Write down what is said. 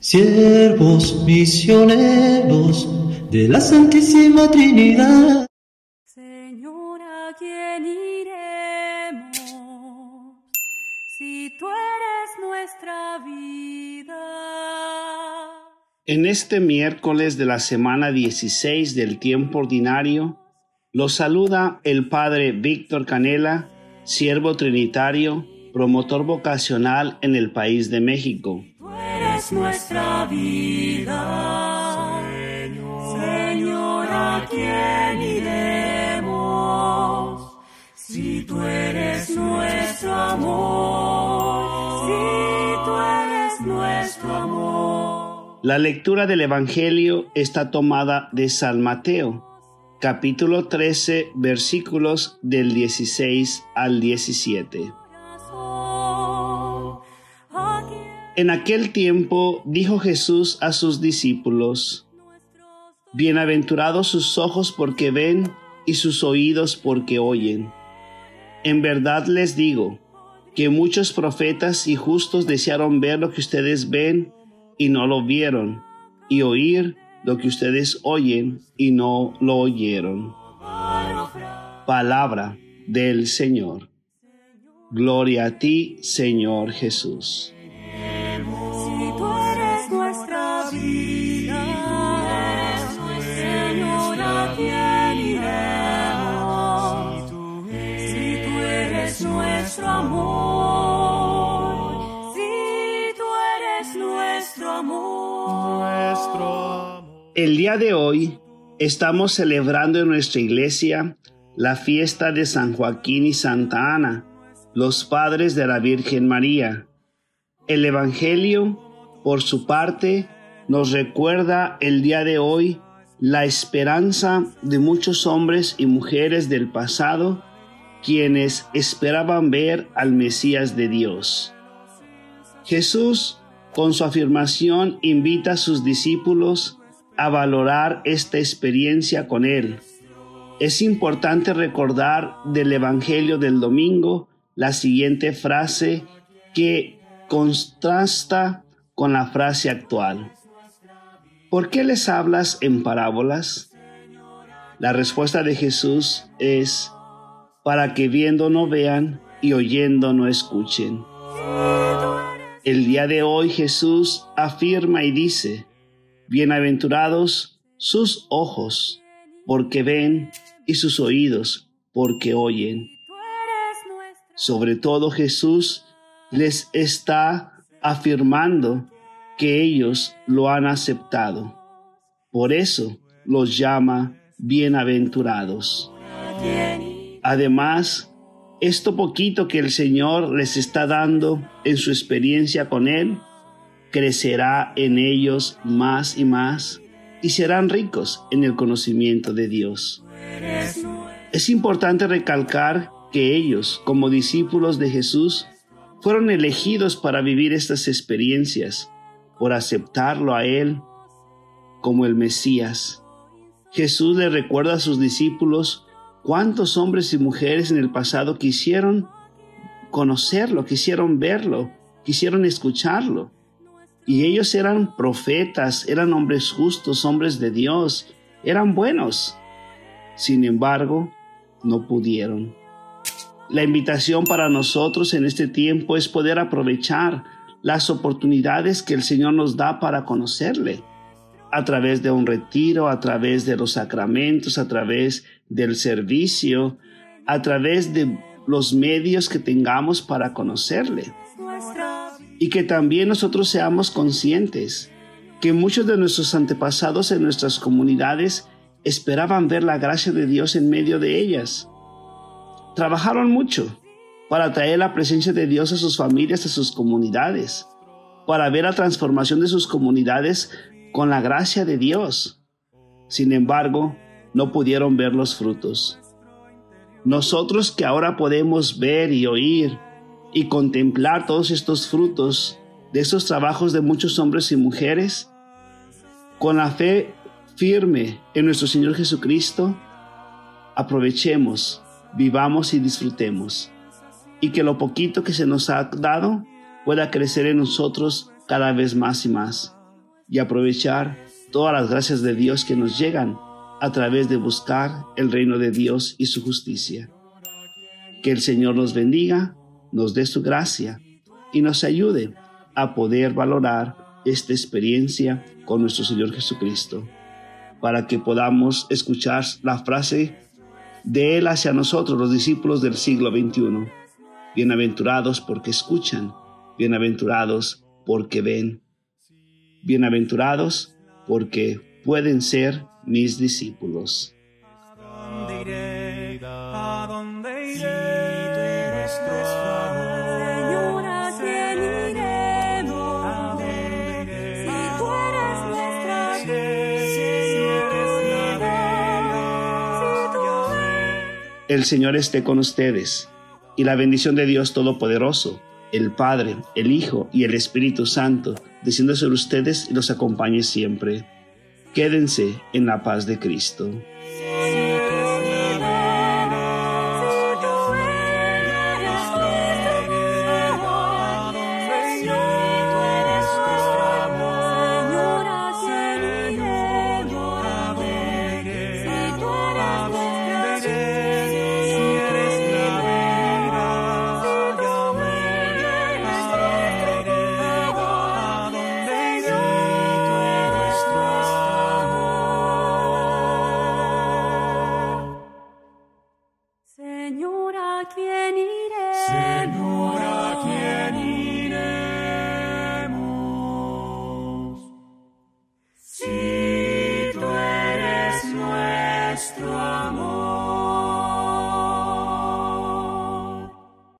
Siervos misioneros de la Santísima Trinidad. Señor, ¿a quién iremos si tú eres nuestra vida? En este miércoles de la semana 16 del tiempo ordinario, los saluda el Padre Víctor Canela, siervo trinitario, promotor vocacional en el país de México. Nuestra vida. Señor, Señor, ¿a quién iremos si tú eres nuestro amor? Si tú eres nuestro amor. La lectura del Evangelio está tomada de San Mateo, capítulo 13, versículos del 16 al 17. En aquel tiempo dijo Jesús a sus discípulos, Bienaventurados sus ojos porque ven y sus oídos porque oyen. En verdad les digo que muchos profetas y justos desearon ver lo que ustedes ven y no lo vieron, y oír lo que ustedes oyen y no lo oyeron. Palabra del Señor. Gloria a ti, Señor Jesús. El día de hoy estamos celebrando en nuestra iglesia la fiesta de San Joaquín y Santa Ana, los padres de la Virgen María. El Evangelio, por su parte, nos recuerda el día de hoy la esperanza de muchos hombres y mujeres del pasado quienes esperaban ver al Mesías de Dios. Jesús, con su afirmación, invita a sus discípulos a valorar esta experiencia con Él. Es importante recordar del Evangelio del domingo la siguiente frase que contrasta con la frase actual. ¿Por qué les hablas en parábolas? La respuesta de Jesús es, para que viendo no vean y oyendo no escuchen. El día de hoy Jesús afirma y dice, Bienaventurados sus ojos, porque ven, y sus oídos, porque oyen. Sobre todo Jesús les está afirmando que ellos lo han aceptado. Por eso los llama bienaventurados. Además, esto poquito que el Señor les está dando en su experiencia con Él, crecerá en ellos más y más y serán ricos en el conocimiento de Dios. Es importante recalcar que ellos, como discípulos de Jesús, fueron elegidos para vivir estas experiencias, por aceptarlo a Él como el Mesías. Jesús le recuerda a sus discípulos cuántos hombres y mujeres en el pasado quisieron conocerlo, quisieron verlo, quisieron escucharlo. Y ellos eran profetas, eran hombres justos, hombres de Dios, eran buenos. Sin embargo, no pudieron. La invitación para nosotros en este tiempo es poder aprovechar las oportunidades que el Señor nos da para conocerle, a través de un retiro, a través de los sacramentos, a través del servicio, a través de los medios que tengamos para conocerle. Y que también nosotros seamos conscientes que muchos de nuestros antepasados en nuestras comunidades esperaban ver la gracia de Dios en medio de ellas. Trabajaron mucho para traer la presencia de Dios a sus familias, a sus comunidades, para ver la transformación de sus comunidades con la gracia de Dios. Sin embargo, no pudieron ver los frutos. Nosotros que ahora podemos ver y oír y contemplar todos estos frutos de estos trabajos de muchos hombres y mujeres, con la fe firme en nuestro Señor Jesucristo, aprovechemos, vivamos y disfrutemos, y que lo poquito que se nos ha dado pueda crecer en nosotros cada vez más y más. y aprovechar todas las gracias de Dios que nos llegan a través de buscar el reino de Dios y su justicia. Que el Señor nos bendiga, nos dé su gracia y nos ayude a poder valorar esta experiencia con nuestro Señor Jesucristo, para que podamos escuchar la frase de Él hacia nosotros, los discípulos del siglo XXI. Bienaventurados porque escuchan, bienaventurados porque ven, bienaventurados porque pueden ser mis discípulos. El Señor esté con ustedes, y la bendición de Dios Todopoderoso, el Padre, el Hijo y el Espíritu Santo, descienda sobre ustedes y los acompañe siempre. Quédense en la paz de Cristo.